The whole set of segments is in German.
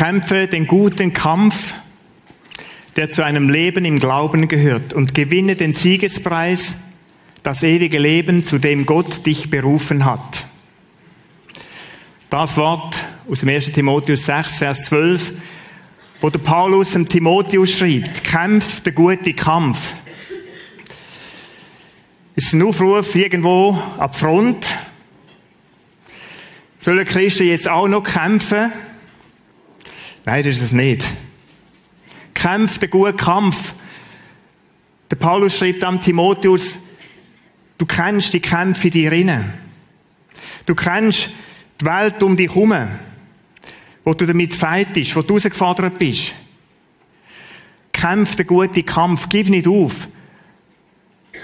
Kämpfe den guten Kampf, der zu einem Leben im Glauben gehört und gewinne den Siegespreis, das ewige Leben, zu dem Gott dich berufen hat. Das Wort aus dem 1. Timotheus 6, Vers 12, wo der Paulus dem Timotheus schreibt, kämpf den guten Kampf. Ist ein Aufruf irgendwo ab Front. Sollen Christen jetzt auch noch kämpfen? Nein, das ist es nicht. Kämpf den guten Kampf. Der Paulus schreibt am Timotheus, du kennst die Kämpfe in dir inne. Du kennst die Welt um dich herum, wo du damit feitest, wo du herausgefordert bist. Kämpf den guten Kampf, gib nicht auf.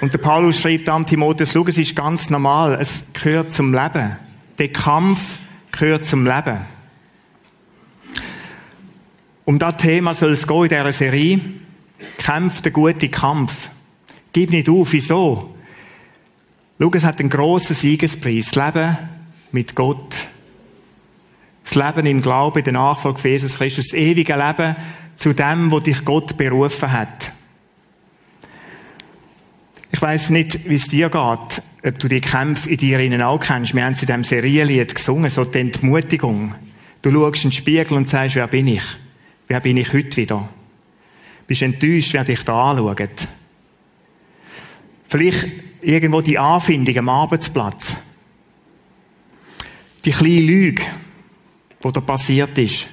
Und der Paulus schreibt am Timotheus, schau, es ist ganz normal, es gehört zum Leben. Der Kampf gehört zum Leben. Um das Thema soll es gehen in dieser Serie. Kämpf den guten Kampf. Gib nicht auf. Wieso? Schau, es hat einen grossen Siegespreis. Das Leben mit Gott. Das Leben im Glauben, der Nachfolge von Jesus Christus. Das ewige Leben zu dem, wo dich Gott berufen hat. Ich weiss nicht, wie es dir geht, ob du die Kämpfe in dir innen auch kennst. Wir haben es in diesem Serienlied gesungen, so die Entmutigung. Du schaust in den Spiegel und sagst, wer bin ich? Wer bin ich heute wieder? Bist enttäuscht, wer dich da anschaut? Vielleicht irgendwo die Anfindung am Arbeitsplatz. Die kleine Lüge, die da passiert ist.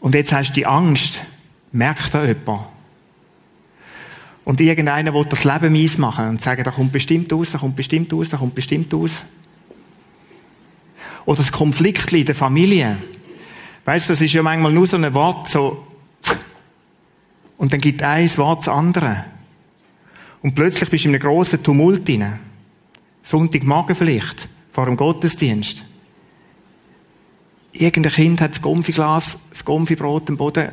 Und jetzt hast du die Angst, merkt da jemand? Und irgendeiner will das Leben mies machen und sagen, da kommt bestimmt aus, da kommt bestimmt aus, da kommt bestimmt aus. Oder das Konflikt in der Familie. Weißt du, das ist ja manchmal nur so ein Wort, so, und dann gibt eins Wort das andere. Und plötzlich bist du in einem grossen Tumult drin. Sonntagmorgen vielleicht, vor dem Gottesdienst. Irgendein Kind hat das Gomfiglas, das Gomfibrot am Boden.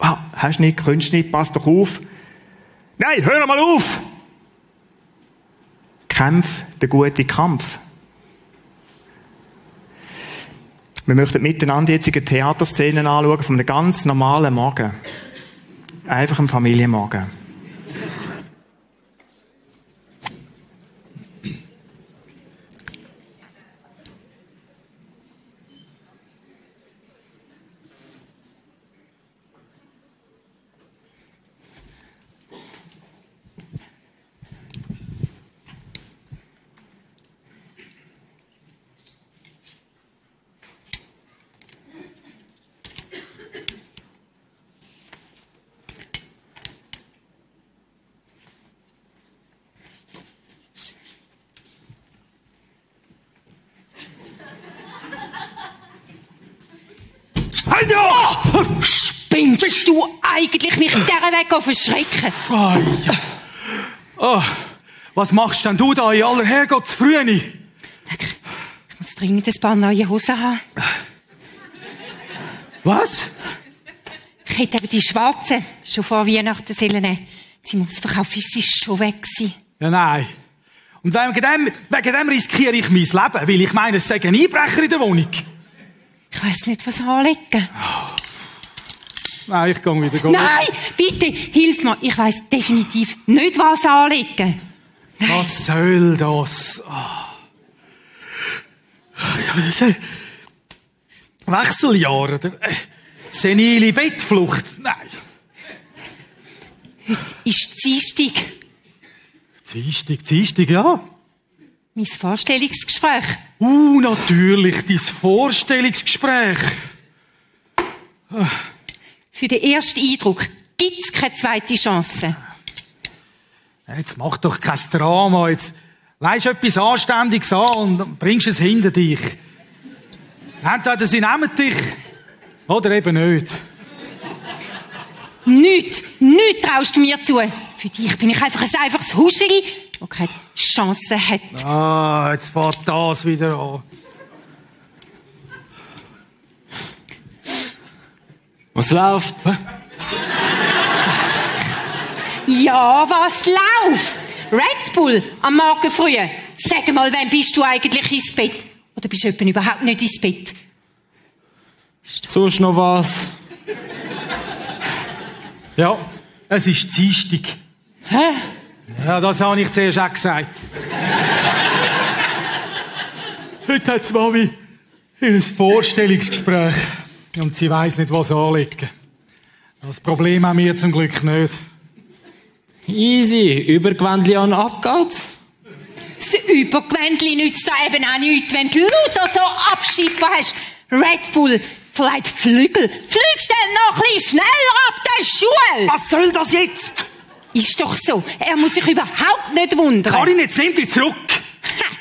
Ah, hast nicht, könntest nicht, pass doch auf. Nein, hör mal auf! Kämpf den guten Kampf. Wir möchten miteinander jetzt eine Theaterszenen anschauen von einem ganz normalen Morgen. Einfach einem Familienmorgen. Oh, spinnst du eigentlich mich dieser Weg verschrecken? Oh, ja. oh, was machst denn du da in aller Herrgottsfrühe? Ich muss dringend ein paar neue Hosen haben. Was? Ich hätte eben die schwarze schon vor Weihnachten sollen. Sie muss verkaufen, sie ist schon weg gewesen. Ja, nein. Und wegen dem, wegen dem riskiere ich mein Leben, weil ich meine, es sei ein Einbrecher in der Wohnung. Ich weiss nicht, was anlegen. Nein, ich gehe wieder. Nein, bitte, hilf mir. Ich weiss definitiv nicht, was anlegen. Nein. Was soll das? Oh. Ja, das ist Wechseljahre. Senile Bettflucht. Nein. Heute ist Dienstag. Dienstag, Dienstag, ja. Mein Vorstellungsgespräch. Uh, natürlich, dein Vorstellungsgespräch. Für den ersten Eindruck gibt's keine zweite Chance. Jetzt mach doch kein Drama. Jetzt leist etwas Anständiges an und bringst es hinter dich. Entweder sie nehmen dich oder eben nicht. Nicht, nicht traust du mir zu. Für dich bin ich einfach ein einfaches Huscheli, das keine Chance hat. Ah, jetzt fährt das wieder an. Was läuft? Ja, was läuft? Red Bull am Morgen früh. Sag mal, wann bist du eigentlich ins Bett? Oder bist du überhaupt nicht ins Bett? Sonst noch was? Ja, es ist Dienstag. Hä? Ja, das habe ich zuerst auch gesagt. Heute hat Mami ihr Vorstellungsgespräch und sie weiß nicht, was anlegen. Das Problem haben wir zum Glück nicht. Easy. Übergewändli an, ab geht's. Das Übergewändli nützt da eben auch nichts, wenn du lauter so abschiffen hast. Red Bull vielleicht Flügel. Flüg schnell noch ein bisschen schneller ab der Schule. Was soll das jetzt? Ist doch so. Er muss sich überhaupt nicht wundern. Karin, jetzt nimm dich zurück. Ha,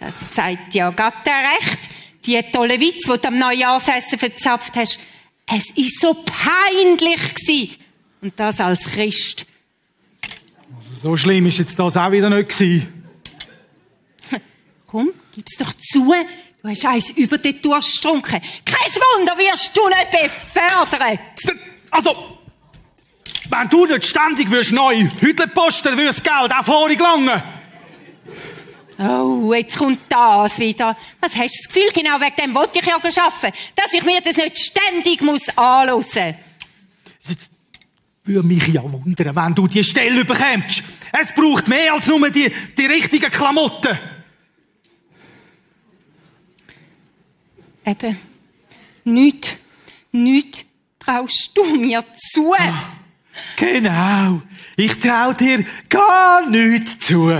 Das sagt ja Gott recht. Die tolle Witz, die du am Neujahrsessen verzapft hast. Es ist so peinlich gsi. Und das als Christ. So schlimm ist jetzt das auch wieder nicht gewesen. Komm, gib's doch zu. Du hast eins über den Durst getrunken. Kein Wunder, wirst du nicht befördert. Also, wenn du nicht ständig wirst neu Hütchen posten, dann würde das Geld auch vorhin gelangen. Oh, jetzt kommt das wieder. Was hast du das Gefühl, genau wegen dem wollte ich ja arbeiten, dass ich mir das nicht ständig muss anhören Würde mich ja wundern, wenn du die Stelle bekommst. Es braucht mehr als nur die, die richtigen Klamotten. Eben, nichts, nichts traust du mir zu. Genau. Ich trau dir gar nichts zu.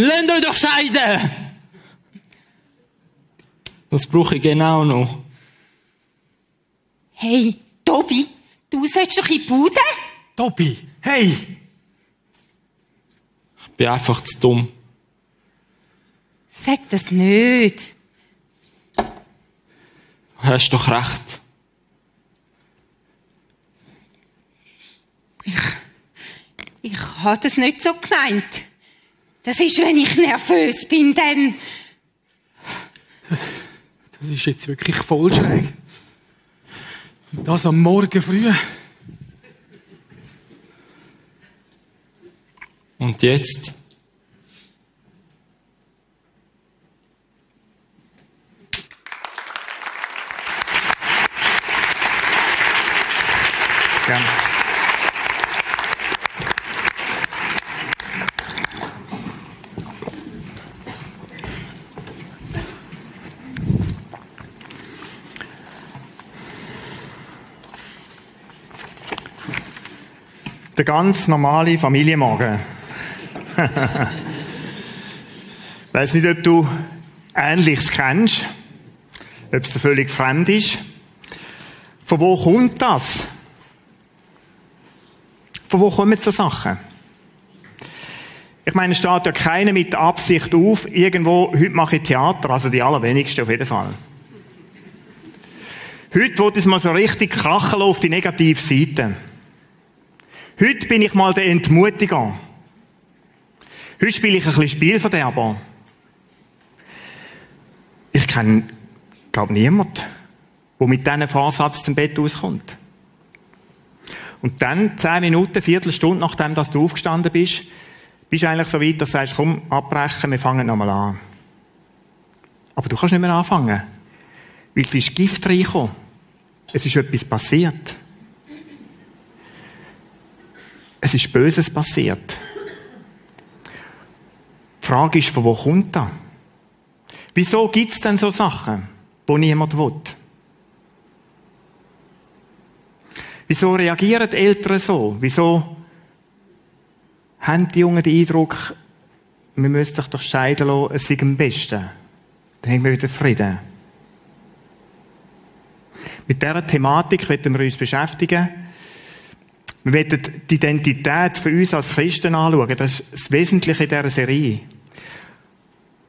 Lasst euch doch scheiden! Das brauche ich genau noch. Hey, Tobi, du sollst doch in die Bude? Tobi, hey. Ich bin einfach zu dumm. Sag das nicht. Du hast doch recht. Ich habe das nicht so gemeint. Das ist, wenn ich nervös bin, dann... Das ist jetzt wirklich voll schräg. Und das am Morgen früh. Und jetzt? Gerne. Ganz normale Familienmagen. Ich weiß nicht, ob du Ähnliches kennst, ob es völlig fremd ist. Von wo kommt das? Von wo kommen so Sachen? Ich meine, es steht ja keiner mit der Absicht auf, irgendwo, heute mache ich Theater, also die allerwenigsten auf jeden Fall. Heute wird es mal so richtig krachen auf die negative Seite. Heute bin ich mal der Entmutiger. Heute spiele ich ein bisschen Spielverderber. Ich kenne, glaube niemand, der mit diesem Vorsatz zum Bett auskommt. Und dann, zehn Minuten, Viertelstunde, nachdem dass du aufgestanden bist, bist du eigentlich so weit, dass du sagst, komm, abbrechen, wir fangen nochmal an. Aber du kannst nicht mehr anfangen. Weil es ist Gift reingekommen. Es ist etwas passiert. Es ist Böses passiert. Die Frage ist, von wo kommt das? Wieso gibt es denn so Sachen, wo niemand will? Wieso reagieren die Eltern so? Wieso haben die Jungen den Eindruck, wir müssen sich doch scheiden lassen, es sei am besten? Dann haben wir wieder Frieden. Mit dieser Thematik werden wir uns beschäftigen. Wir werden die Identität für uns als Christen anschauen. Das ist das Wesentliche dieser Serie.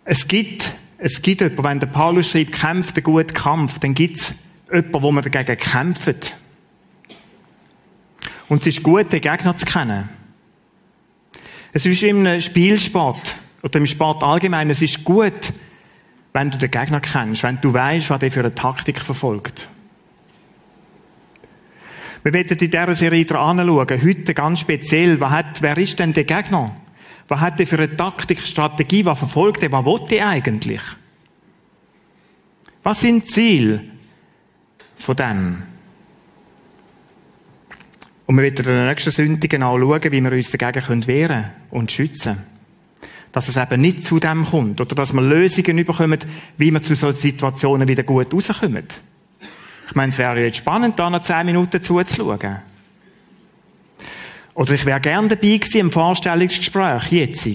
Es gibt, es gibt jemanden, wenn der Paulus schreibt, kämpft einen guten Kampf, dann gibt es jemanden, wo man dagegen kämpft. Und es ist gut, den Gegner zu kennen. Es ist im Spielsport oder im Sport allgemein, es ist gut, wenn du den Gegner kennst, wenn du weißt, was der für eine Taktik verfolgt. Wir werden in dieser Serie anschauen, heute ganz speziell, was hat, wer ist denn der Gegner? Was hat der für eine Taktik, Strategie, was verfolgt er, was will er eigentlich? Was sind die Ziele von dem. Und wir werden in der nächsten Sünde genau schauen, wie wir uns dagegen wehren können und schützen. Dass es eben nicht zu dem kommt. Oder dass wir Lösungen bekommen, wie wir zu solchen Situationen wieder gut rauskommen. Ich meine, es wäre jetzt spannend, da noch zehn Minuten zuzuschauen. Oder ich wäre gern dabei gewesen im Vorstellungsgespräch, jetzt.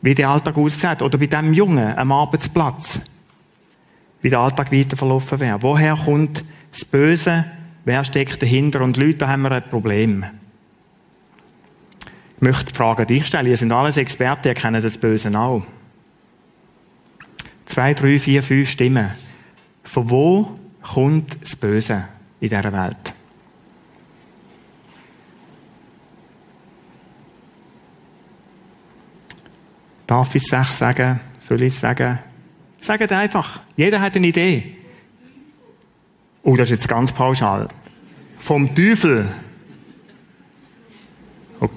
Wie der Alltag aussieht. Oder bei dem Jungen am Arbeitsplatz. Wie der Alltag weiter verlaufen wäre. Woher kommt das Böse? Wer steckt dahinter? Und Leute, da haben wir ein Problem. Ich möchte die Frage dich stellen. Ihr sind alles Experten, ihr kennt das Böse auch. Zwei, drei, vier, fünf Stimmen. Von wo kommt das Böse in dieser Welt? Darf ich es sagen? Soll ich es sagen? Sagt einfach. Jeder hat eine Idee. Oh, das ist jetzt ganz pauschal. Vom Teufel. Oh,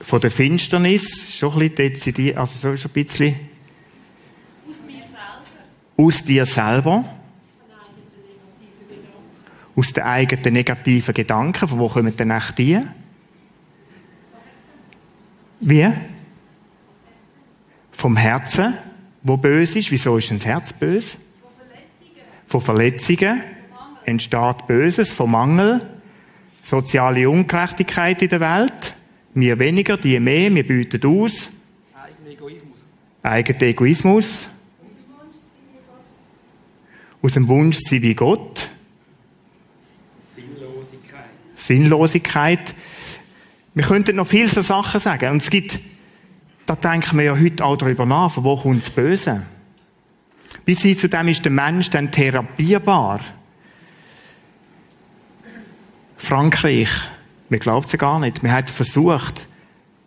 von der Finsternis, schon ein bisschen dezidiert, also schon ein bisschen. Aus mir selber. Aus dir selber. Aus den eigenen negativen Gedanken. Von wo kommen denn echt die? Wie? Vom Herzen, wo böse ist. Wieso ist denn das Herz böse? Von Verletzungen entsteht Böses, vom Mangel, soziale Ungerechtigkeit in der Welt. Wir weniger, die mehr, wir bieten aus. Eigenegoismus. Eigenegoismus. Aus dem Wunsch sie wie Gott. Sinnlosigkeit. Wir könnten noch viele so Sachen sagen. Und es gibt da denken wir ja heute auch darüber nach, von wo kommt das Böse? Bis hin zu dem ist der Mensch dann therapierbar. Frankreich, wir glauben es gar nicht, wir haben versucht,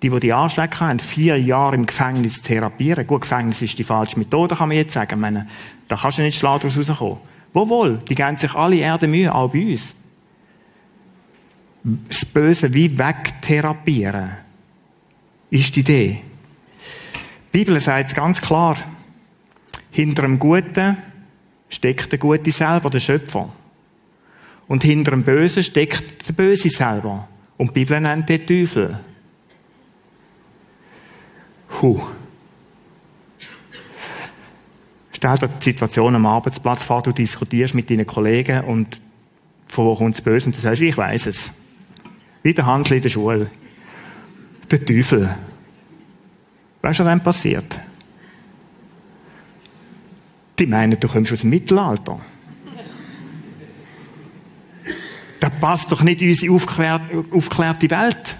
die, die die Anschläge haben, vier Jahre im Gefängnis zu therapieren. Gut, Gefängnis ist die falsche Methode, kann man jetzt sagen. Meine, da kannst du nicht schlaglos rauskommen. Wo wohl? Die geben sich alle Erde Mühe, auch bei uns. Das Böse wie wegtherapieren, ist die Idee. Die Bibel sagt es ganz klar. Hinter dem Guten steckt der Gute selber, der Schöpfer. Und hinter dem Bösen steckt der Böse selber. Und die Bibel nennt den Teufel. Huh. Stell dir die Situation am Arbeitsplatz vor, du diskutierst mit deinen Kollegen und von wo kommt das Böse? Und du sagst, ich weiß es. Wie der Hansli in der Schule. Der Teufel. Was dann passiert? Die meinen, du kommst aus dem Mittelalter. Das passt doch nicht in unsere aufgeklärte Welt.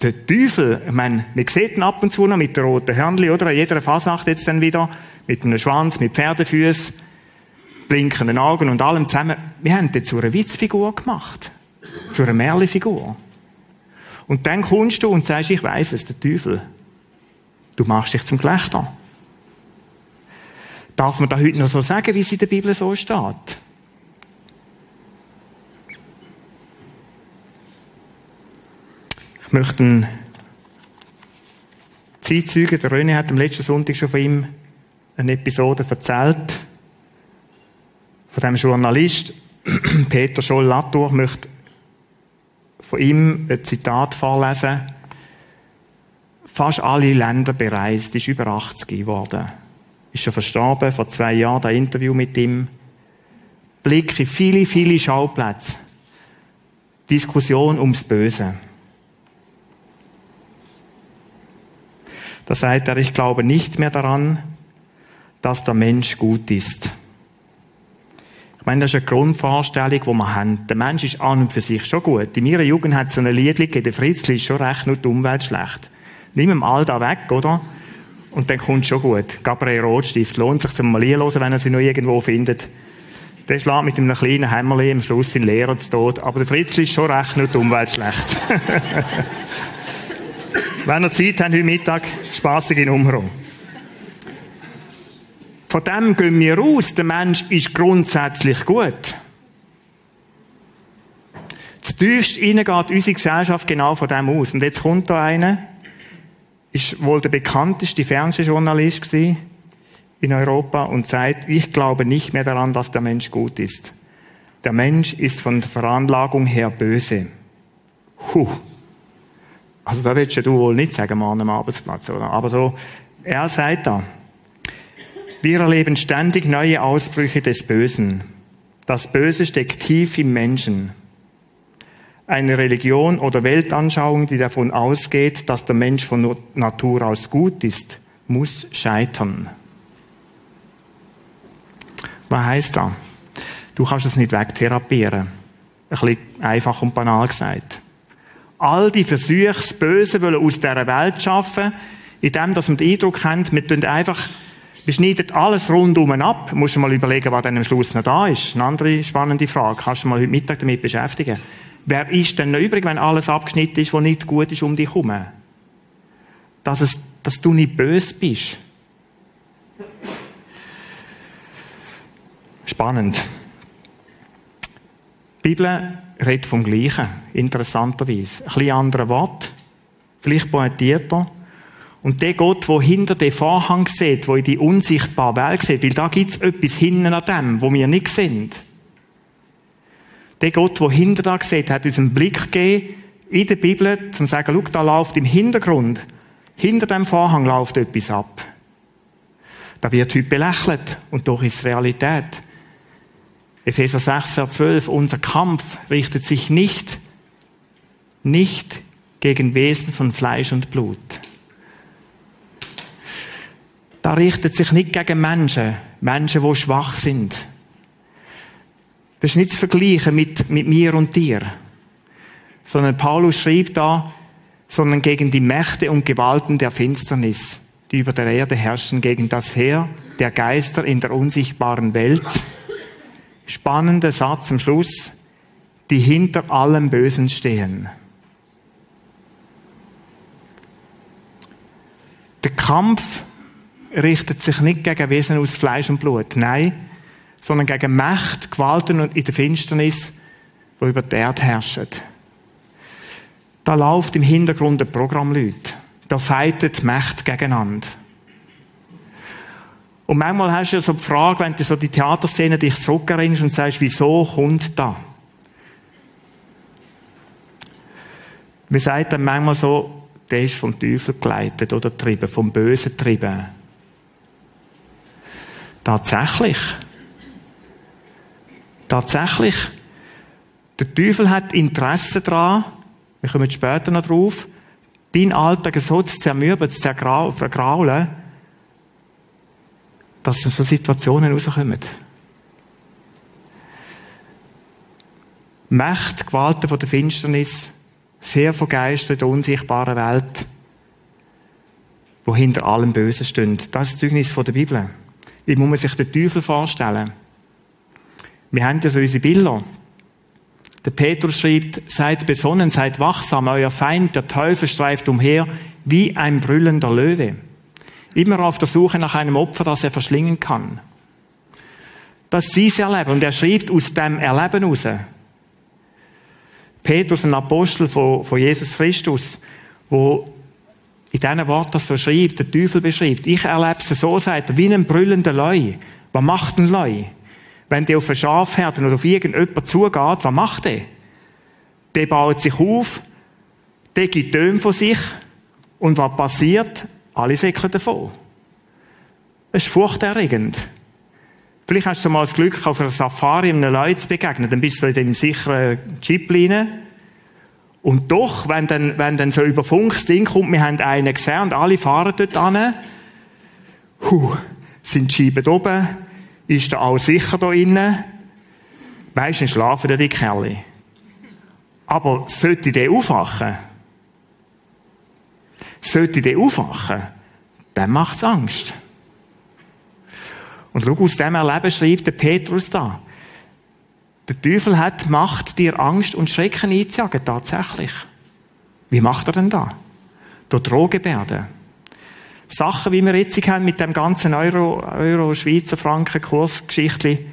Der Teufel, ich meine, man sieht ihn ab und zu noch mit der roten Hörnli, oder? An jeder Fasnacht jetzt dann wieder. Mit einem Schwanz, mit Pferdefüßen, blinkenden Augen und allem zusammen. Wir haben den zu einer Witzfigur gemacht. Zu einer Märchenfigur. Und dann kommst du und sagst, ich weiß es, der Teufel. Du machst dich zum Gelächter. Darf man da heute noch so sagen, wie es in der Bibel so steht? Ich möchte einen Zeitzeugen, der René hat am letzten Sonntag schon von ihm eine Episode erzählt. Von dem Journalist Peter Scholl-Latour möchte von ihm ein Zitat vorlesen fast alle Länder bereist, ist über 80 geworden. Ist schon verstorben, vor zwei Jahren, ein Interview mit ihm. Blick in viele, viele Schauplätze. Diskussion ums Böse. Da sagt er, ich glaube nicht mehr daran, dass der Mensch gut ist. Meine, das ist eine Grundvorstellung, die wir haben. Der Mensch ist an und für sich schon gut. In meiner Jugend hat es so ein Lied der Fritzli ist schon recht, nur die Umwelt schlecht. Nimm ihm all da weg, oder? Und dann kommt schon gut. Gabriel Rotstift. Lohnt sich zum mal hören, wenn er sie noch irgendwo findet. Der schlägt mit einem kleinen Hämmerli am Schluss in Lehrer zu Tod. Aber der Fritzli ist schon recht, nur die Umwelt schlecht. wenn ihr Zeit habt, heute Mittag, spaßige Nummer. Von dem gehen wir raus. Der Mensch ist grundsätzlich gut. Das tiefste innen geht unsere Gesellschaft genau von dem aus. Und jetzt kommt da einer, ist wohl der bekannteste Fernsehjournalist gewesen, in Europa und sagt, ich glaube nicht mehr daran, dass der Mensch gut ist. Der Mensch ist von der Veranlagung her böse. Huh. Also da willst du wohl nicht sagen, Mann am Arbeitsplatz, oder? Aber so, er sagt da, wir erleben ständig neue Ausbrüche des Bösen. Das Böse steckt tief im Menschen. Eine Religion oder Weltanschauung, die davon ausgeht, dass der Mensch von Natur aus gut ist, muss scheitern. Was heißt das? Du kannst es nicht wegtherapieren. Ein bisschen einfach und banal gesagt. All die Versuche, das Böse aus dieser Welt zu schaffen, indem dass wir den Eindruck haben, wir tun einfach, wir schneiden alles rundum ab. Musst du mal überlegen, was dann am Schluss noch da ist. Eine andere spannende Frage. Kannst du mal heute Mittag damit beschäftigen? Wer ist denn noch übrig, wenn alles abgeschnitten ist, was nicht gut ist um dich herum? Dass, es, dass du nicht böse bist. Spannend. Die Bibel redet vom Gleichen, interessanterweise. Ein bisschen andere Wort, vielleicht pointierter. Und der Gott, der hinter dem Vorhang sieht, der in die unsichtbare Welt sieht, weil da gibt es etwas hinten an dem, wo wir nicht sind. Der Gott, der hinter da sieht, hat uns einen Blick gegeben in der Bibel, um zu sagen, schau, da läuft im Hintergrund, hinter dem Vorhang läuft etwas ab. Da wird heute belächelt und doch ist es Realität. Epheser 6, Vers 12, unser Kampf richtet sich nicht, nicht gegen Wesen von Fleisch und Blut. Da richtet sich nicht gegen Menschen, Menschen, die schwach sind. Das ist nicht zu vergleichen mit, mit mir und dir. Sondern Paulus schrieb da, sondern gegen die Mächte und Gewalten der Finsternis, die über der Erde herrschen, gegen das Heer der Geister in der unsichtbaren Welt, spannender Satz am Schluss, die hinter allem Bösen stehen. Der Kampf richtet sich nicht gegen Wesen aus Fleisch und Blut, nein, sondern gegen Macht, Gewalten und in der Finsternis, wo über die Erde herrschen. Da läuft im Hintergrund ein Programm Leute. Da feitet Macht gegeneinander. Und manchmal hast du ja so die Frage, wenn du so die Theaterszene dich zurückerinnerst und sagst, wieso kommt da? Wir sagen dann manchmal so, der ist vom Teufel geleitet oder getrieben, vom Bösen getrieben. Tatsächlich. Tatsächlich. Der Teufel hat Interesse daran, wir kommen später noch drauf, deinen Alltag so zu zermürben, zu vergraulen, dass so Situationen rauskommen. Macht, Gewalten von der Finsternis, sehr von Geistern der unsichtbaren Welt, wo hinter allem Bösen stehen. Das ist das Zeugnis von der Bibel. Wie muss man sich den Teufel vorstellen? Wir haben ja so unsere Bilder. Der Petrus schreibt, seid besonnen, seid wachsam, euer Feind, der Teufel streift umher wie ein brüllender Löwe. Immer auf der Suche nach einem Opfer, das er verschlingen kann. Das ist sein Erleben. Und er schreibt aus dem Erleben heraus. Petrus, ein Apostel von, von Jesus Christus, wo in diesen Worten so schreibt, der Teufel beschreibt, ich erlebe es so, sagt er, wie ein brüllender Leu. Was macht ein Leu? Wenn der auf ein Schafherd oder auf irgendjemand zugeht, was macht er? Der baut sich auf, der gibt Töne von sich, und was passiert? Alle säckeln davon. Es ist furchterregend. Vielleicht hast du mal das Glück, auf einer Safari einem Leuten zu begegnen, dann bist du in dem sicheren Chip rein. Und doch, wenn dann, wenn dann so über Funk Ding kommt, wir haben einen gesehen und alle fahren dort an, sind die Scheiben oben, ist da auch sicher da innen, weisst du, schlafen die Kerle. Aber sollte der aufwachen, sollte der aufwachen, dann macht's Angst. Und schau, aus dem Erleben schreibt der Petrus da. Der Teufel hat Macht, dir Angst und Schrecken einzujagen, tatsächlich. Wie macht er denn da? Durch Drohgebärden. Sachen, wie wir jetzt haben mit dem ganzen Euro, Euro Schweizer Franken Kursgeschichtli.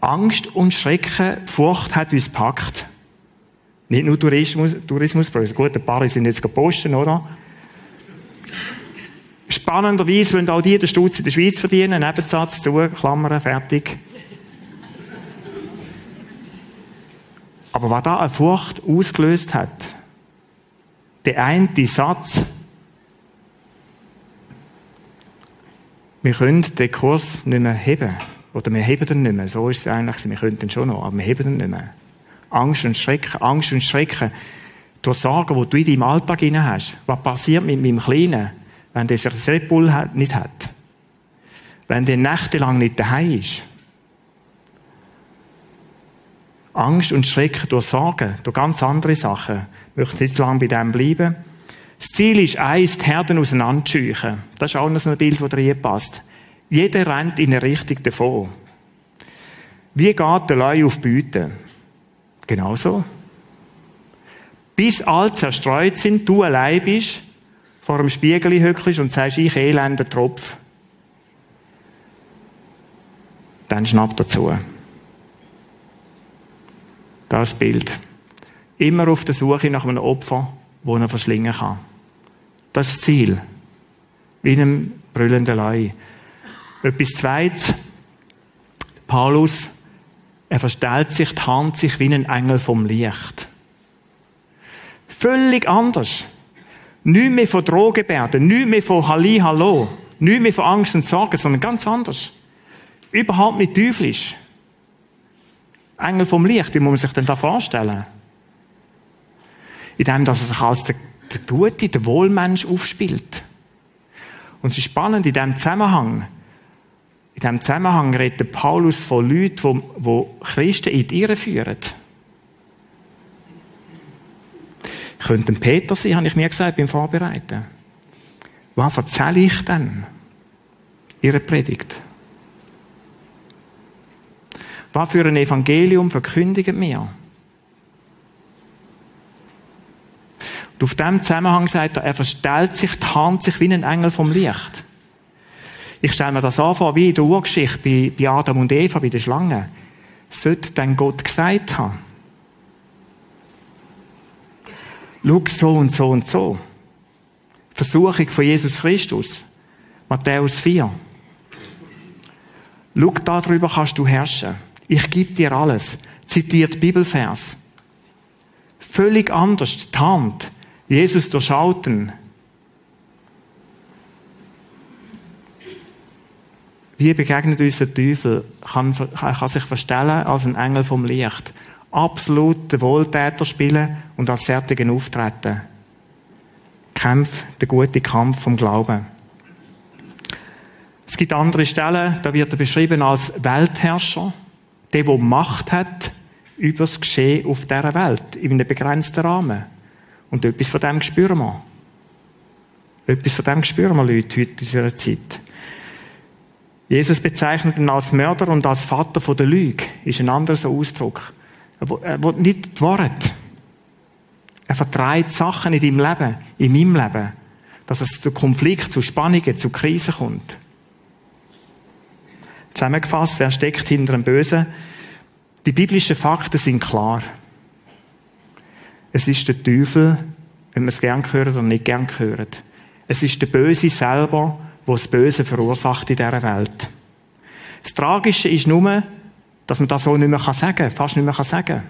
Angst und Schrecken, Furcht hat uns packt. Nicht nur Tourismus, Tourismuspreise. Gut, ein paar sind jetzt gepostet, oder? Spannenderweise wollen auch die den Stutz in der Schweiz verdienen. Nebensatz zu, Klammern, fertig. Aber was da eine Furcht ausgelöst hat, der eine Satz, wir können den Kurs nicht mehr heben. Oder wir heben den nicht mehr. So ist es eigentlich. Wir könnten schon noch, aber wir heben den nicht mehr. Angst und Schrecken, Angst und Schrecken. Durch Sorgen, die du in deinem Alltag hinein hast. Was passiert mit meinem Kleinen, wenn der das Red Bull nicht hat? Wenn der nächtelang nicht daheim ist? Angst und Schrecken durch Sorgen, durch ganz andere Sachen. Ich möchte jetzt lang bei dem bleiben. Das Ziel ist eins, die Herden auseinanderzuscheuchen. Das ist auch noch so ein Bild, das reinpasst. Jeder rennt in eine Richtung davon. Wie geht der Leu auf Beute? Genauso. Bis alle zerstreut sind, du allein bist, vor dem Spiegel hückelst und sagst, ich elender Tropf. Dann schnapp dazu. Das ist das Bild. Immer auf der Suche nach einem Opfer, das er verschlingen kann. Das Ziel. Wie einem brüllenden Leu. Etwas Zweites. Paulus, er verstellt sich, tarnt sich wie ein Engel vom Licht. Völlig anders. Nicht mehr von Drohgebärden, nicht mehr von Halli, Hallo, nicht mehr von Angst und Sorgen, sondern ganz anders. Überhaupt nicht teuflisch. Engel vom Licht, wie muss man sich denn da vorstellen? In dem, dass er sich als der, der Gute, der Wohlmensch aufspielt. Und es ist spannend, in diesem Zusammenhang, in diesem Zusammenhang redet Paulus von Leuten, die, Christen in die Irre führen. Könnte ein Peter sein, habe ich mir gesagt beim Vorbereiten. Was erzähle ich denn? Ihre Predigt. Was für ein Evangelium verkündigen wir? Und auf dem Zusammenhang sagt er, er verstellt sich, tarnt sich wie ein Engel vom Licht. Ich stelle mir das an vor, wie in der Urgeschichte bei, bei Adam und Eva, bei der Schlange. Sollte denn Gott gesagt haben? Schau so und so und so. Versuchung von Jesus Christus. Matthäus 4. Schau, darüber kannst du herrschen. Ich gebe dir alles. Zitiert Bibelvers. Völlig anders, die Hand. Jesus durchschauten. Wie begegnet uns der Teufel? Kann, kann sich verstellen als ein Engel vom Licht. Absolut den Wohltäter spielen und als Fertigen auftreten. Kämpf, der gute Kampf vom Glauben. Es gibt andere Stellen, da wird er beschrieben als Weltherrscher der, der Macht hat über das Geschehen auf dieser Welt, in einem begrenzten Rahmen. Und etwas von dem spüren wir. Etwas von dem spüren wir Leute heute in unserer Zeit. Jesus bezeichnet ihn als Mörder und als Vater der Lüge. Ist ein anderer Ausdruck. Er will nicht die Wahrheit. Er vertreibt Sachen in deinem Leben, in meinem Leben, dass es zu Konflikten, zu Spannungen, zu Krisen kommt. Zusammengefasst, wer steckt hinter dem Bösen? Die biblischen Fakten sind klar. Es ist der Teufel, wenn man es gern hört oder nicht gern hört. Es ist der Böse selber, der das Böse verursacht in dieser Welt. Das Tragische ist nur, dass man das so nicht mehr sagen kann, fast nicht mehr sagen kann.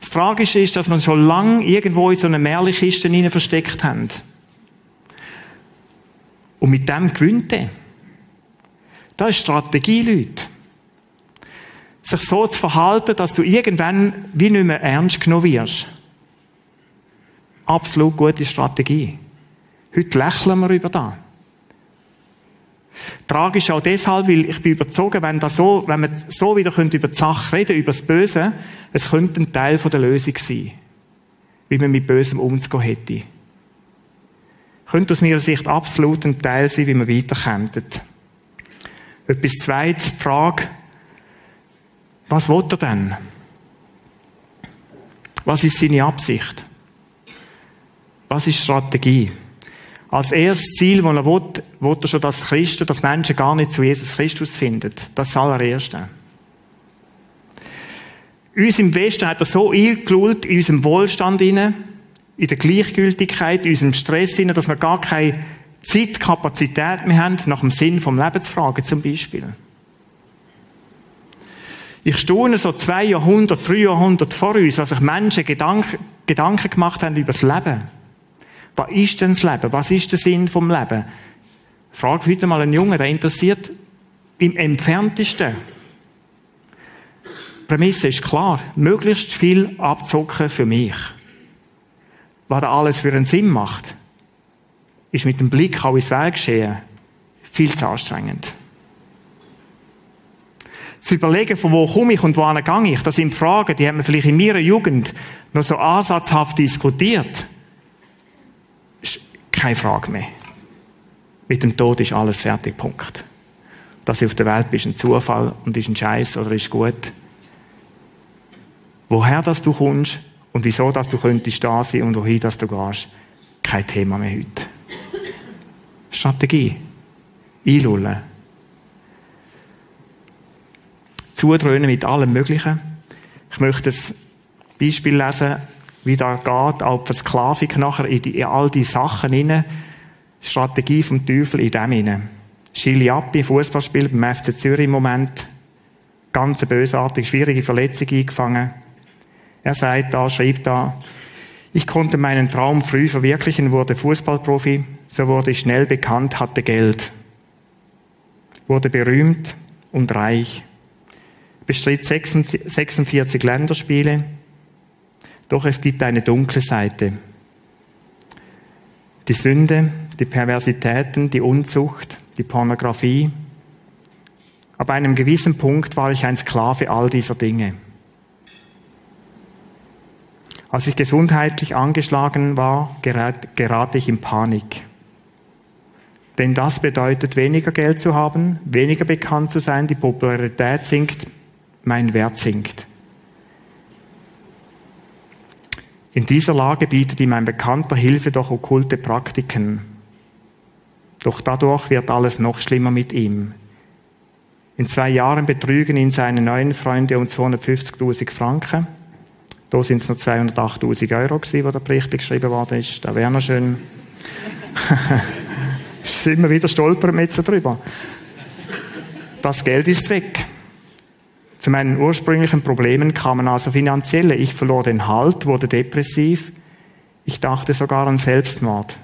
Das Tragische ist, dass man schon lange irgendwo in so eine Märchenkiste versteckt haben. Und mit dem gewinnt er. Das ist Strategie, Leute. Sich so zu verhalten, dass du irgendwann wie nicht mehr ernst genommen wirst. Absolut gute Strategie. Heute lächeln wir über das. Tragisch auch deshalb, weil ich bin überzogen, wenn, so, wenn wir so wieder über die Sache reden, über das Böse, es könnte ein Teil der Lösung sein. Wie man mit Bösem umzugehen hätte. Könnte aus meiner Sicht absolut ein Teil sein, wie wir weiterkommen. Etwas zweites, die Frage, was will er denn? Was ist seine Absicht? Was ist Strategie? Als erstes Ziel, das er will, will er schon, dass Christen, dass Menschen gar nicht zu Jesus Christus finden. Das ist das allererste. Uns im Westen hat er so eingelullt in unserem Wohlstand in der Gleichgültigkeit, in unserem Stress, dass wir gar keine Zeitkapazität mehr haben, nach dem Sinn vom Leben zu fragen, zum Beispiel. Ich staune so zwei Jahrhunderte, drei Jahrhunderte vor uns, was sich Menschen Gedanken, Gedanken gemacht haben über das Leben. Was ist denn das Leben? Was ist der Sinn vom Leben? Frag heute mal einen Jungen, der interessiert im entferntesten. Die Prämisse ist klar. Möglichst viel abzocken für mich. Was da alles für einen Sinn macht, ist mit dem Blick auch ins Weltgeschehen viel zu anstrengend. Zu überlegen, von wo komme ich und wohin gehe ich, das sind Fragen, die haben wir vielleicht in meiner Jugend noch so ansatzhaft diskutiert. Ist keine Frage mehr. Mit dem Tod ist alles fertig, Punkt. Dass du auf der Welt bist, ein Zufall und ist ein Scheiß oder ist gut. Woher das du kommst und wieso dass du könntest da sein und wohin dass du gehst, kein Thema mehr heute. Strategie. Einlullen. Zudröhnen mit allem Möglichen. Ich möchte ein Beispiel lesen, wie da geht, auch die Sklavik nachher in, die, in all die Sachen hinein. Strategie vom Teufel in dem hinein. Schili Appi, Fußballspiel beim FC Zürich im Moment. Ganz bösartig, schwierige Verletzung eingefangen. Er sagt da, schreibt da, ich konnte meinen Traum früh verwirklichen, wurde Fußballprofi, so wurde ich schnell bekannt, hatte Geld, wurde berühmt und reich, bestritt 46 Länderspiele, doch es gibt eine dunkle Seite. Die Sünde, die Perversitäten, die Unzucht, die Pornografie. Ab einem gewissen Punkt war ich ein Sklave all dieser Dinge. Als ich gesundheitlich angeschlagen war, gerate ich in Panik. Denn das bedeutet, weniger Geld zu haben, weniger bekannt zu sein, die Popularität sinkt, mein Wert sinkt. In dieser Lage bietet ihm ein Bekannter Hilfe durch okkulte Praktiken. Doch dadurch wird alles noch schlimmer mit ihm. In zwei Jahren betrügen ihn seine neuen Freunde um 250.000 Franken. Da sind es noch 208.000 Euro gewesen, wo der Bericht geschrieben worden ist. Da wäre noch schön. immer wieder stolpern mit so drüber. Das Geld ist weg. Zu meinen ursprünglichen Problemen kamen also finanzielle. Ich verlor den Halt, wurde depressiv. Ich dachte sogar an Selbstmord.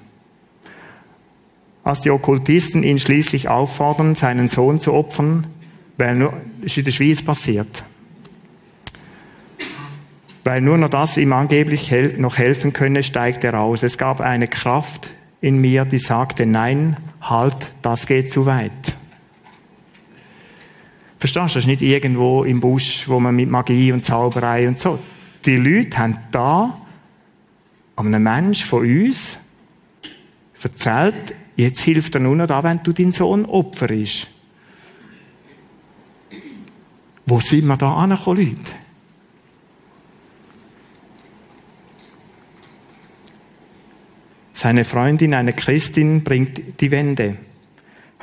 Als die Okkultisten ihn schließlich auffordern, seinen Sohn zu opfern, weil nur, ist in der Schweiz passiert weil nur noch das ihm angeblich noch helfen könne, steigt er aus. Es gab eine Kraft in mir, die sagte, nein, halt, das geht zu weit. Verstehst du, das ist nicht irgendwo im Busch, wo man mit Magie und Zauberei und so. Die Leute haben da einem Mensch von uns erzählt, jetzt hilft er nur noch da, wenn du deinen Sohn opferst. Wo sind wir da angekommen, Leute? Seine Freundin, eine Christin, bringt die Wende.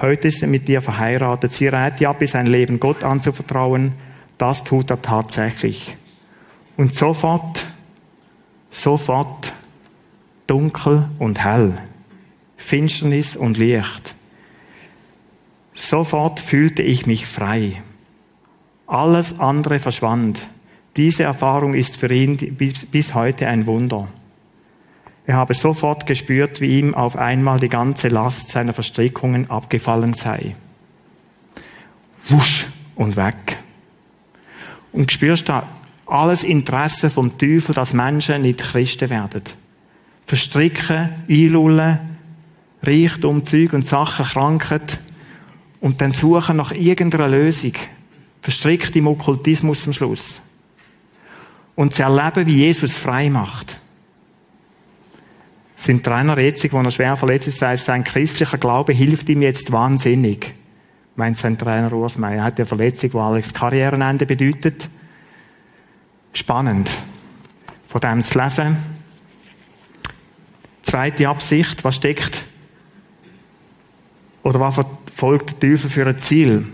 Heute ist er mit ihr verheiratet. Sie rät ja bis sein Leben Gott anzuvertrauen. Das tut er tatsächlich. Und sofort, sofort dunkel und hell. Finsternis und Licht. Sofort fühlte ich mich frei. Alles andere verschwand. Diese Erfahrung ist für ihn bis heute ein Wunder. Er habe sofort gespürt, wie ihm auf einmal die ganze Last seiner Verstrickungen abgefallen sei. Wusch und weg. Und spürst da alles Interesse vom Teufel, dass Menschen nicht Christen werden. Verstricken, einlullen, Reichtum, Zeug und Sachen, Krankheit und dann suchen nach irgendeiner Lösung. Verstrickt im Okkultismus am Schluss. Und sie erleben, wie Jesus frei macht sein Trainer jetzt, wo er schwer verletzt ist, sagt, sein christlicher Glaube hilft ihm jetzt wahnsinnig. Meint sein Trainer Urs. Er hat eine Verletzung, die alles Karrierenende bedeutet. Spannend. Von dem zu lesen. Zweite Absicht, was steckt oder was verfolgt der Teufel für ein Ziel?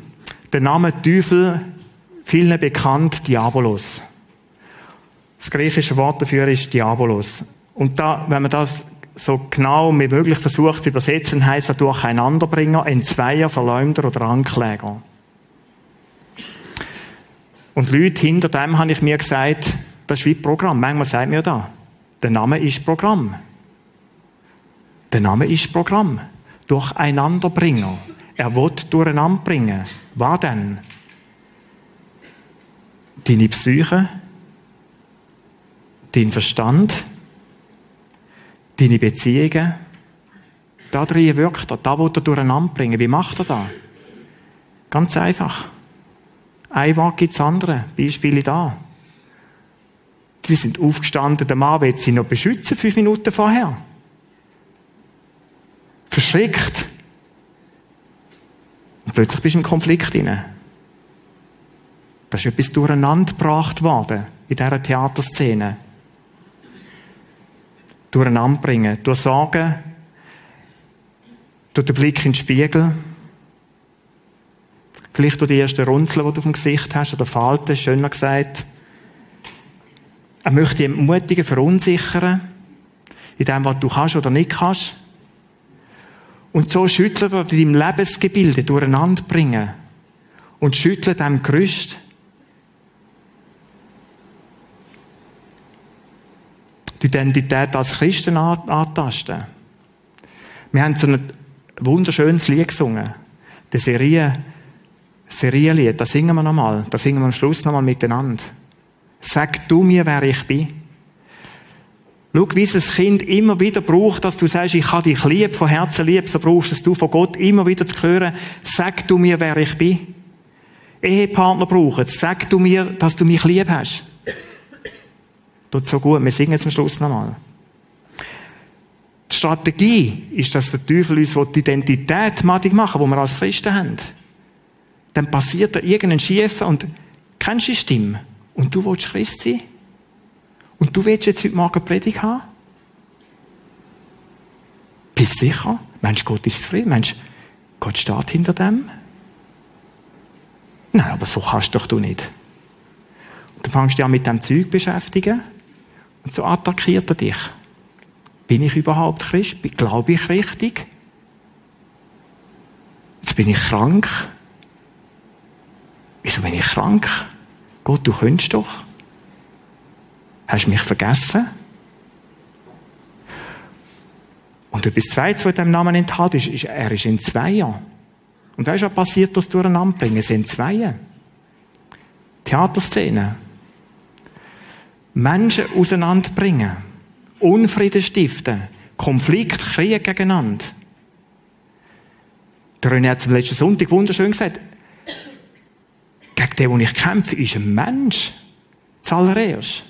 Der Name Teufel, vielen bekannt, Diabolos. Das griechische Wort dafür ist Diabolos. Und da, wenn man das so genau wie möglich versucht zu übersetzen, heisst er Durcheinanderbringer, Entzweier, Verleumder oder Ankläger. Und Leute, hinter dem habe ich mir gesagt, das ist wie Programm. Manchmal sagt mir da, der Name ist Programm. Der Name ist Programm. Durcheinanderbringer. Er wird durcheinander bringen. Was denn? Deine Psyche, dein Verstand, deine Beziehungen. Da drin wirkt er. Da will er durcheinander bringen. Wie macht er das? Ganz einfach. Ein Wort gibt es andere. Beispiele da. Die sind aufgestanden, der Mann will sie noch beschützen, fünf Minuten vorher. Verschreckt. Und plötzlich bist du im Konflikt hinein. Da ist etwas durcheinander gebracht worden in dieser Theaterszene. Durcheinander bringen, durch Sagen, durch den Blick in den Spiegel, vielleicht durch die ersten Runzeln, die du auf dem Gesicht hast, oder Falten, schöner gesagt. Er möchte dich ermutigen, verunsichern, in dem, was du kannst oder nicht kannst. Und so schüttelt er deinem Lebensgebilde durcheinander bringen. Und schüttelt dem Gerüst. Die Identität als Christen antasten. Wir haben so ein wunderschönes Lied gesungen. Der Serie, Serienlied. Das singen wir nochmal. Das singen wir am Schluss nochmal miteinander. Sag du mir, wer ich bin. Schau, wie es ein Kind immer wieder braucht, dass du sagst, ich habe dich lieb, von Herzen lieb, so brauchst es du von Gott immer wieder zu hören, sag du mir, wer ich bin. Ehepartner brauchen sag du mir, dass du mich lieb hast. Tut so gut, wir singen zum Schluss nochmal. Die Strategie ist, dass der Teufel uns die Identität madig machen, die wir als Christen haben. Dann passiert da irgendein Schiefer und kennst du die Stimme? Und du willst Christ sein? Und du willst jetzt heute Morgen Predigt haben? Bist du sicher? Mensch, Gott ist zufrieden? Mensch, Gott steht hinter dem? Nein, aber so kannst doch du nicht. Du fängst dich an mit dem Zeug beschäftigen und so attackiert er dich. Bin ich überhaupt Christ? Glaube ich richtig? Jetzt bin ich krank. Wieso bin ich krank? Gott, du könntest doch. Hast du mich vergessen? Und etwas Zweites, was diesem Namen enthalten ist, ist, er ist in Zweier. Und weißt du, was passiert, das Durcheinanderbringen? Es sind Zweie. Theaterszene. Menschen auseinanderbringen. Unfrieden stiften. Konflikt, Krieg gegeneinander. Der René hat es am letzten Sonntag wunderschön gesagt. Gegen den, den ich kämpfe, ist ein Mensch. Zuallererst.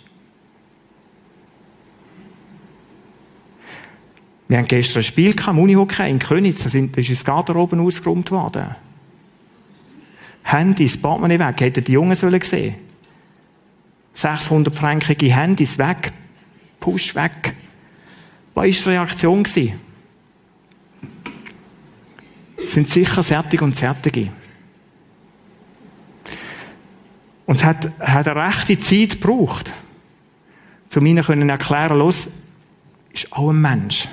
Wir haben gestern ein Spiel gehabt, Unihockey in Königs, da ist das Garderoben ausgeräumt worden. Handys, Portemonnaie weg, hätten die Jungen sollen sehen. 600 frankige Handys weg, Push weg. Was war die Reaktion? Gewesen? Sind sicher Sertig und Sertige. Und es hat, hat eine rechte Zeit gebraucht, um ihnen zu erklären, los, ist auch ein Mensch.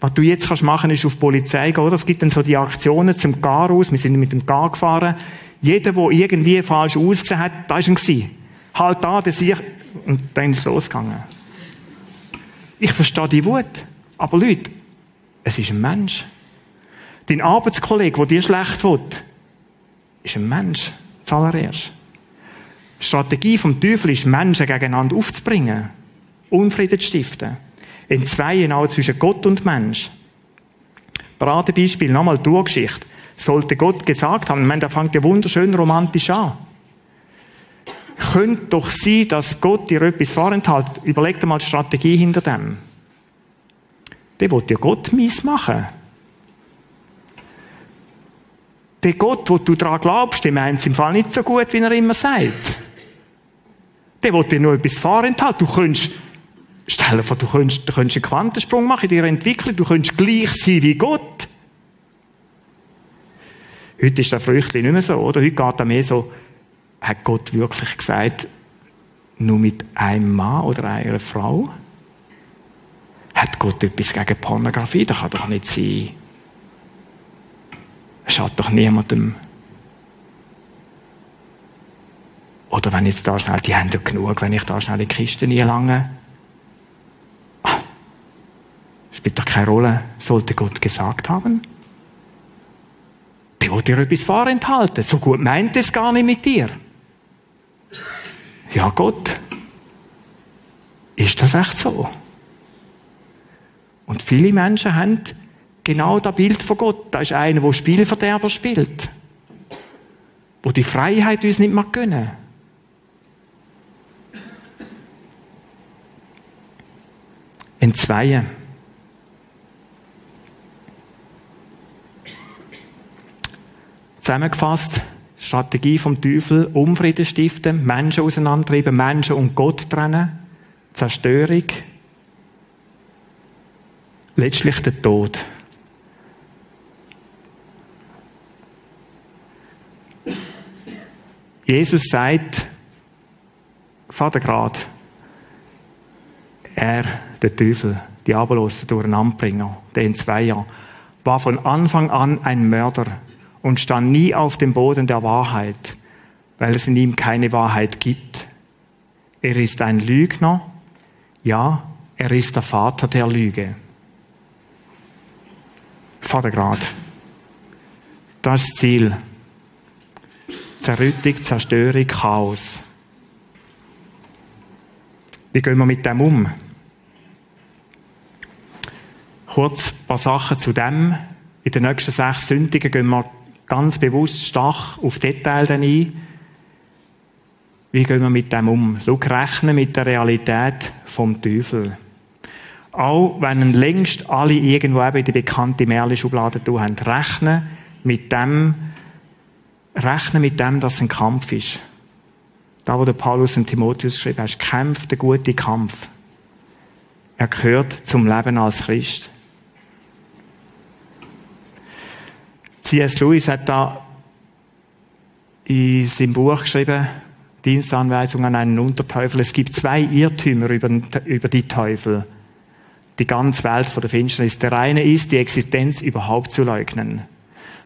Was du jetzt kannst machen, ist auf die Polizei gehen. Es gibt dann so die Aktionen zum Gar aus. Wir sind mit dem Gar gefahren. Jeder, der irgendwie falsch ausgesehen hat, da ist ein Halt da, der sich, und dann ist es losgegangen. Ich verstehe die Wut. Aber Leute, es ist ein Mensch. Dein Arbeitskollege, der dir schlecht will, ist ein Mensch. Zuallererst. Die Strategie vom Teufel ist, Menschen gegeneinander aufzubringen. Unfrieden zu stiften in zwei auch zwischen Gott und Mensch. Paradebeispiel, nochmal die Urgeschichte. Sollte Gott gesagt haben, ich meine, da fängt ja wunderschön romantisch an. Könnte doch sein, dass Gott dir etwas vorenthält. Überleg dir mal die Strategie hinter dem. Der will ja Gott machen. Der Gott, wo du daran glaubst, der meint es im Fall nicht so gut, wie er immer sagt. Der will dir nur etwas vorenthalten. Du könntest Stell dir vor, du könntest, du könntest einen Quantensprung machen in deiner Entwicklung, du könntest gleich sein wie Gott. Heute ist das Früchtchen nicht mehr so, oder? Heute geht es mehr so, hat Gott wirklich gesagt, nur mit einem Mann oder einer Frau? Hat Gott etwas gegen Pornografie? Das kann doch nicht sein. Es schadet doch niemandem. Oder wenn jetzt da schnell, die haben doch genug, wenn ich da schnell in die Kiste lange. Ah, spielt doch keine Rolle, sollte Gott gesagt haben. Will dir etwas vorenthalten. So gut meint es gar nicht mit dir. Ja, Gott. Ist das echt so? Und viele Menschen haben genau das Bild von Gott. Da ist einer, der Spielverderber spielt. Wo die Freiheit uns nicht mehr gönnen. Entzweien. Zusammengefasst, Strategie vom Teufel, Unfrieden stiften, Menschen auseinandertreiben, Menschen und Gott trennen, Zerstörung, letztlich der Tod. Jesus sagt, Vater Grad, er, der Teufel, Diabolos, Durcheinanderbringer, der in zwei Jahren, war von Anfang an ein Mörder und stand nie auf dem Boden der Wahrheit, weil es in ihm keine Wahrheit gibt. Er ist ein Lügner, ja, er ist der Vater der Lüge. Vatergrad. Das Ziel. Zerrüttung, Zerstörung, Chaos. Wie gehen wir mit dem um? Kurz ein paar Sachen zu dem. In den nächsten sechs Sündigen gehen wir ganz bewusst stark auf Details ein. Wie gehen wir mit dem um? Schau, rechnen mit der Realität vom Teufel. Auch wenn längst alle irgendwo eben in die bekannte Märchen-Schublade haben, rechnen mit dem, rechnen mit dem, dass es ein Kampf ist. Da, wo der Paulus und Timotheus geschrieben hat, kämpft der gute Kampf. Er gehört zum Leben als Christ. C.S. Lewis hat da in seinem Buch geschrieben, Dienstanweisung an einen Unterteufel. Es gibt zwei Irrtümer über, über die Teufel. Die ganze Welt von der Finsternis. Der eine ist, die Existenz überhaupt zu leugnen.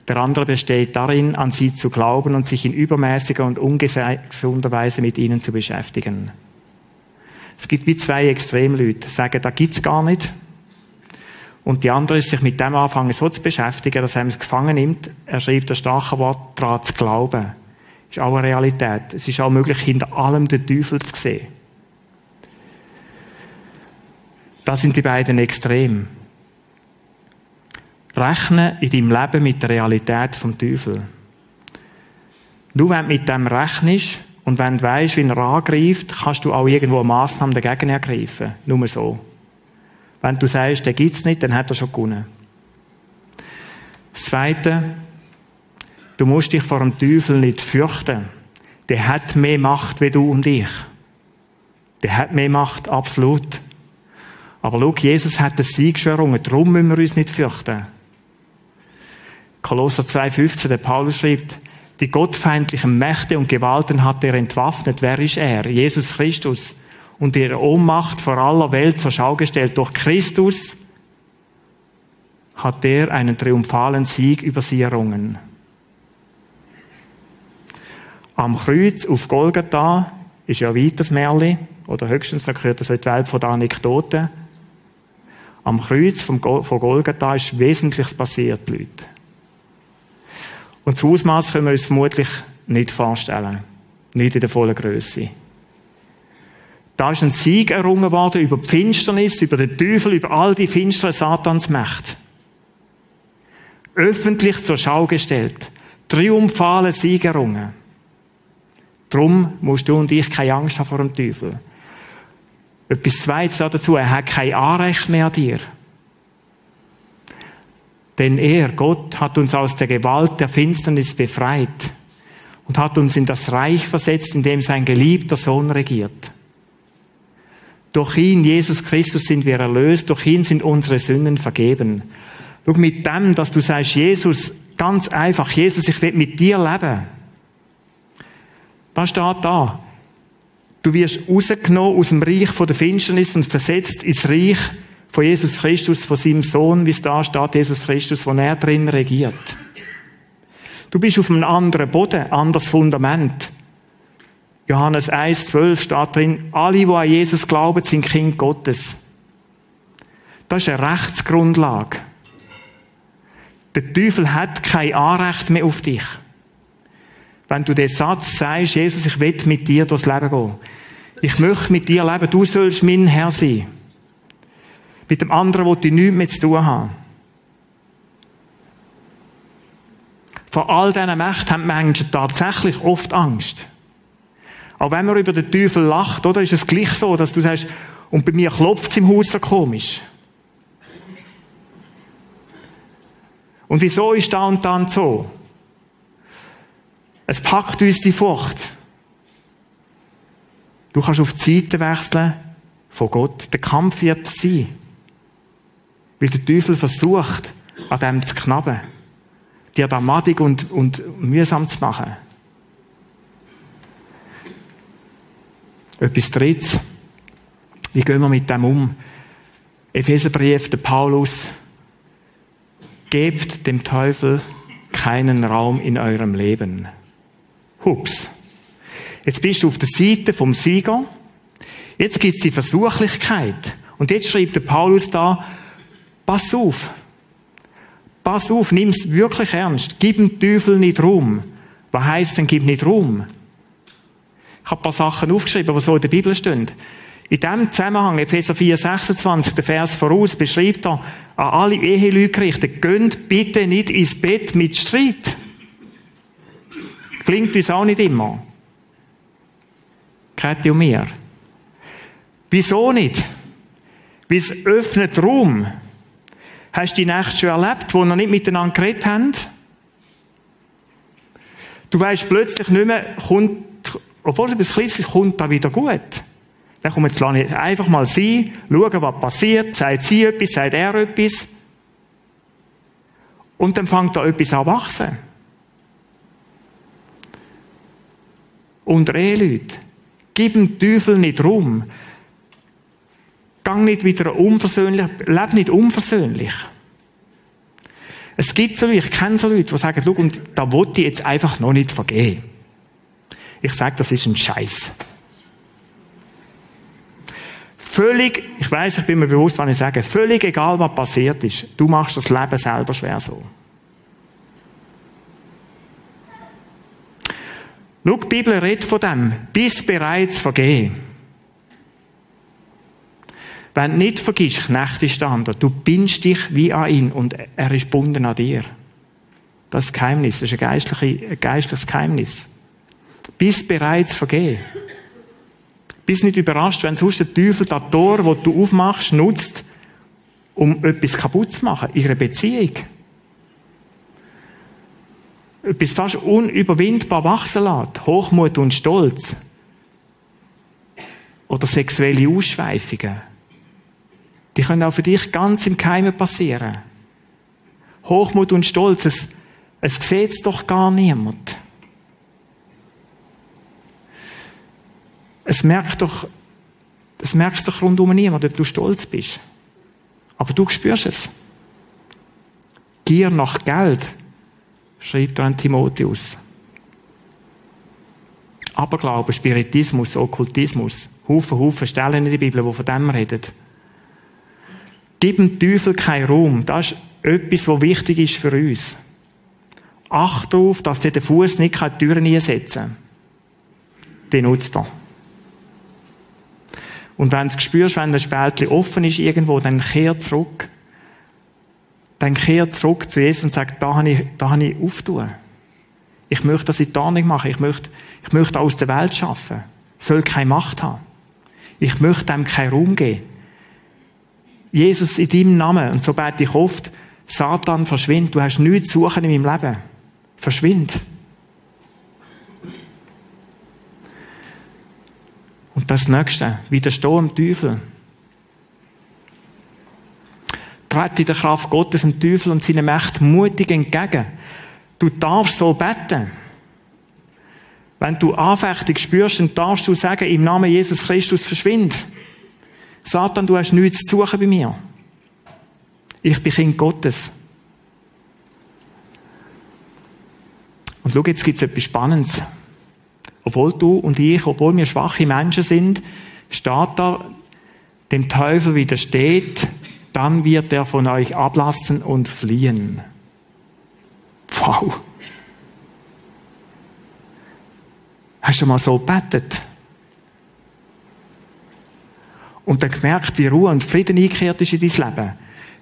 Der andere besteht darin, an sie zu glauben und sich in übermäßiger und ungesunder Weise mit ihnen zu beschäftigen. Es gibt wie zwei Extremleute, sagen, da gibt's gar nicht. Und die andere ist, sich mit dem anfangen so zu beschäftigen, dass er es gefangen nimmt. Er schreibt das starke Wort, daran zu glauben. Ist auch eine Realität. Es ist auch möglich, hinter allem den Teufel zu sehen. Das sind die beiden Extreme. Rechne in deinem Leben mit der Realität vom Teufel. Du, wenn du mit dem rechnest und wenn du weißt, wie er angreift, kannst du auch irgendwo Massnahmen dagegen ergreifen. Nur so. Wenn du sagst, der gibt's nicht, dann hat er schon gewonnen. Das Zweite, du musst dich vor dem Teufel nicht fürchten. Der hat mehr Macht wie du und ich. Der hat mehr Macht, absolut. Aber schau, Jesus hat den Sieg schon darum müssen wir uns nicht fürchten. Kolosser 2,15, der Paulus schreibt, die gottfeindlichen Mächte und Gewalten hat er entwaffnet. Wer ist er? Jesus Christus und ihre Ohnmacht vor aller Welt zur Schau gestellt. Durch Christus hat er einen triumphalen Sieg über sie errungen. Am Kreuz auf Golgatha ist ja weit das Märchen, oder höchstens, da gehört das in die Welt der Anekdote. Am Kreuz von Golgatha ist Wesentliches passiert, Leute. Und das Ausmaß können wir uns vermutlich nicht vorstellen. Nicht in der vollen Größe. Da ist ein Sieg errungen worden über die Finsternis, über den Teufel, über all die finsteren Satansmächte. Öffentlich zur Schau gestellt. Triumphale Sieg errungen. Drum musst du und ich keine Angst haben vor dem Teufel. Etwas Zweites dazu, er hat kein Anrecht mehr an dir. Denn er, Gott, hat uns aus der Gewalt der Finsternis befreit und hat uns in das Reich versetzt, in dem sein geliebter Sohn regiert. Durch ihn, Jesus Christus, sind wir erlöst, durch ihn sind unsere Sünden vergeben. Schau, mit dem, dass du sagst, Jesus, ganz einfach, Jesus, ich will mit dir leben. Was steht da? Du wirst rausgenommen aus dem Reich der Finsternis und versetzt ins Reich von Jesus Christus, von seinem Sohn, wie es da steht, Jesus Christus, wo er drin regiert. Du bist auf einem anderen Boden, anderes Fundament. Johannes 1, 12 steht drin, alle, die an Jesus glauben, sind Kind Gottes. Das ist eine Rechtsgrundlage. Der Teufel hat kein Anrecht mehr auf dich. Wenn du den Satz sagst, Jesus, ich will mit dir durchs Leben gehen. Ich möchte mit dir leben, du sollst mein Herr sein. Mit dem anderen, wo du nichts mehr zu tun haben. Vor all diesen Mächten haben Menschen tatsächlich oft Angst. Aber wenn man über den Teufel lacht, oder, ist es gleich so, dass du sagst, und bei mir klopft es im Haus so komisch. Und wieso ist da und dann so? Es packt uns die Furcht. Du kannst auf die Seite wechseln von Gott. Der Kampf wird sein. Weil der Teufel versucht, an dem zu knaben. Dir da madig und, und mühsam zu machen. Etwas Drittes. Wie gehen wir mit dem um? Epheserbrief, der Paulus. Gebt dem Teufel keinen Raum in eurem Leben. Hups. Jetzt bist du auf der Seite vom Sieger. Jetzt gibt es die Versuchlichkeit. Und jetzt schreibt der Paulus da, pass auf. Pass auf, nimm es wirklich ernst. Gib dem Teufel nicht Raum. Was heißt denn, gib nicht Raum? Ich habe ein paar Sachen aufgeschrieben, die so in der Bibel stehen. In diesem Zusammenhang, Epheser 4, 26, der Vers voraus, beschreibt er an alle Eheleute gerichtet, gönnt bitte nicht ins Bett mit Streit. Klingt uns auch nicht immer. Käthi und mir. Wieso nicht? Weil es öffnet Raum. Hast du die Nacht schon erlebt, wo wir nicht miteinander geredet haben? Du weißt plötzlich nicht mehr, kommt, obwohl etwas Kleines kommt da wieder gut. Dann komm, jetzt einfach mal sein, schauen, was passiert. Sagt sie etwas, sagt er etwas. Und dann fängt da etwas an wachsen. Unter Eheleute. Gib dem Teufel nicht rum. Gang nicht wieder unversöhnlich, leb nicht unversöhnlich. Es gibt so Leute, ich kenne so Leute, die sagen, schau, und da wollte ich jetzt einfach noch nicht vergehen. Ich sage, das ist ein Scheiß. Völlig, ich weiß, ich bin mir bewusst, was ich sage, völlig egal, was passiert ist, du machst das Leben selber schwer so. Schau, die Bibel redet von dem, bis bereits vergehen. Wenn du nicht vergisst, Knecht ist der andere. Du bindest dich wie an ihn und er ist gebunden an dir. Das ist ein Geheimnis, das ist ein geistliches Geheimnis. Bis bereits vergehen. Bist nicht überrascht, wenn sonst der Teufel das Tor, das du aufmachst, nutzt, um etwas kaputt zu machen. Ihre Beziehung. Etwas fast unüberwindbar wachsen lässt. Hochmut und Stolz. Oder sexuelle Ausschweifungen. Die können auch für dich ganz im Keimen passieren. Hochmut und Stolz, es, es sieht es doch gar niemand. Es merkt doch, es merkt doch rundum niemand, ob du stolz bist. Aber du spürst es. Gier nach Geld, schreibt er an Timotheus. Aberglaube, Spiritismus, Okkultismus, Haufen, Haufen Stellen in der Bibel, die von dem reden. Gib dem Teufel keinen Raum. Das ist etwas, was wichtig ist für uns. Acht darauf, dass dir der Fuß nicht die Türen einsetzen kann. Den nutzt er. Und wenn du spürst, wenn der Spältchen offen ist irgendwo, dann kehr zurück. Dann kehr zurück zu Jesus und sag, da habe ich, da habe ich auftun. Ich möchte das in Tarnung machen. Ich möchte, ich möchte aus der Welt schaffen. Soll keine Macht haben. Ich möchte dem keinen Raum geben. Jesus, in deinem Namen, und so bete ich oft, Satan, verschwind. Du hast nichts zu suchen in meinem Leben. Verschwind. Das Nächste, widerstehen dem Teufel. Trete in der Kraft Gottes dem Teufel und seine Mächte mutig entgegen. Du darfst so beten. Wenn du Anfechtung spürst, dann darfst du sagen, im Namen Jesus Christus verschwind. Satan, du hast nichts zu suchen bei mir. Ich bin Kind Gottes. Und schau, jetzt gibt es etwas Spannendes. Obwohl du und ich, obwohl wir schwache Menschen sind, steht da, dem Teufel widersteht, dann wird er von euch ablassen und fliehen. Wow. Hast du mal so gebetet? Und dann gemerkt, wie Ruhe und Frieden eingekehrt ist in dein Leben.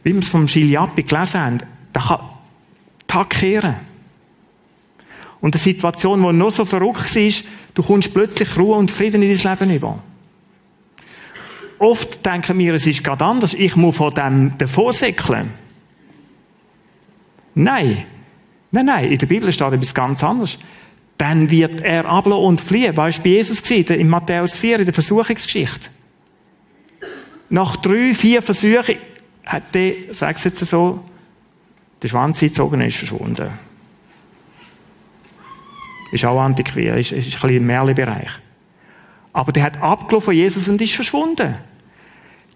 Wie wir es vom Giliappi gelesen haben, da kann Tag kehren. Und eine Situation, die noch so verrückt ist, du kommst plötzlich Ruhe und Frieden in dein Leben über. Oft denken wir, es ist gerade anders, ich muss von dem davonsäckeln. Nein. Nein, nein, in der Bibel steht etwas ganz anderes. Dann wird er ablassen und fliehen. Weißt du, bei Jesus gesehen, in Matthäus 4, in der Versuchungsgeschichte. Nach drei, vier Versuchen hat der, sag's jetzt so, der Schwanz gezogen ist verschwunden. Ist auch antiquiert, ist, ist ein bisschen im Märchenbereich. Aber der hat abgelaufen von Jesus und ist verschwunden.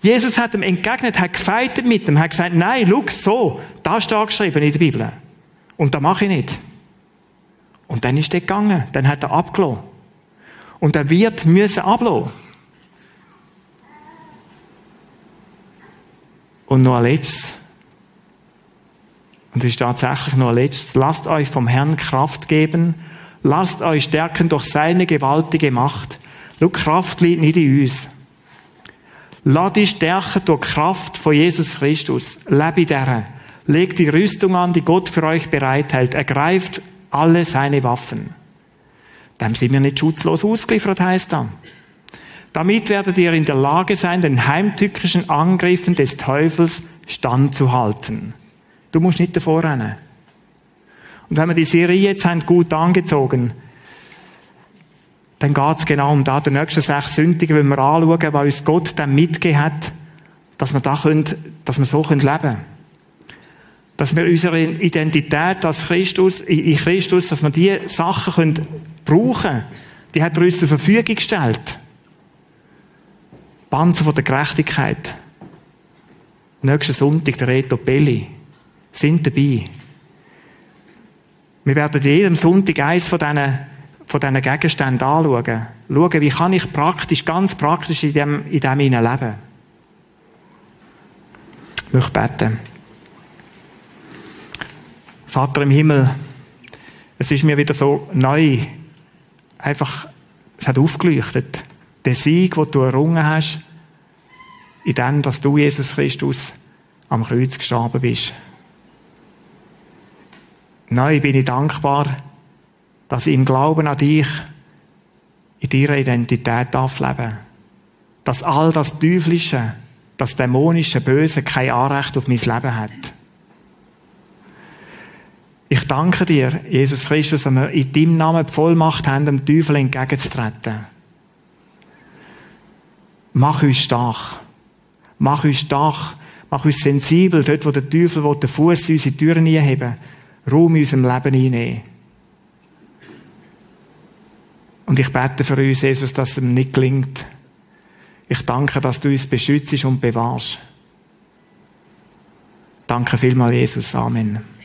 Jesus hat ihm entgegnet, hat gefeitet mit ihm, hat gesagt, nein, schau, so, da steht geschrieben in der Bibel. Und das mache ich nicht. Und dann ist er gegangen, dann hat er abgelassen. Und er wird müssen ablassen. Und noch ein letztes. Und es ist tatsächlich noch ein letztes. Lasst euch vom Herrn Kraft geben. Lasst euch stärken durch seine gewaltige Macht. Schau, Kraft liegt nicht in uns. Lass dich stärken durch Kraft von Jesus Christus. Lebe dieser. Legt die Rüstung an, die Gott für euch bereithält. Ergreift alle seine Waffen. Dem sind wir nicht schutzlos ausgeliefert, heißt dann. Damit werdet ihr in der Lage sein, den heimtückischen Angriffen des Teufels standzuhalten. Du musst nicht davor rennen. Und wenn wir die Serie jetzt haben, gut angezogen, dann geht es genau um da, die nächsten sechs Sündigen, wenn wir anschauen, was uns Gott dann mitgegeben hat, dass wir, da können, dass wir so leben können. Dass wir unsere Identität als Christus, in Christus, dass wir diese Sachen können brauchen können. Die hat er uns zur Verfügung gestellt. Panzer von der Gerechtigkeit. Nächsten Sonntag der Reto Belli. Sind dabei. Wir werden jedem Sonntag eins von diesen, von diesen Gegenständen anschauen. Schauen, wie kann ich praktisch, ganz praktisch in dem, in dem leben. Ich möchte beten. Vater im Himmel, es ist mir wieder so neu, einfach, es hat aufgeleuchtet den Sieg, den du errungen hast, in dem, dass du, Jesus Christus, am Kreuz gestorben bist. Neu bin ich dankbar, dass ich im Glauben an dich in deiner Identität darf leben. Dass all das Teuflische, das dämonische Böse kein Anrecht auf mein Leben hat. Ich danke dir, Jesus Christus, dass wir in deinem Namen die Vollmacht haben, dem Teufel entgegenzutreten. Mach uns stark. Mach uns stark. Mach uns sensibel, dort, wo der Teufel will, den Fuß in unsere Türen einheben Raum in unserem Leben einnehmen. Und ich bete für uns, Jesus, dass es ihm nicht gelingt. Ich danke, dass du uns beschützt und bewahrst. Danke vielmals, Jesus. Amen.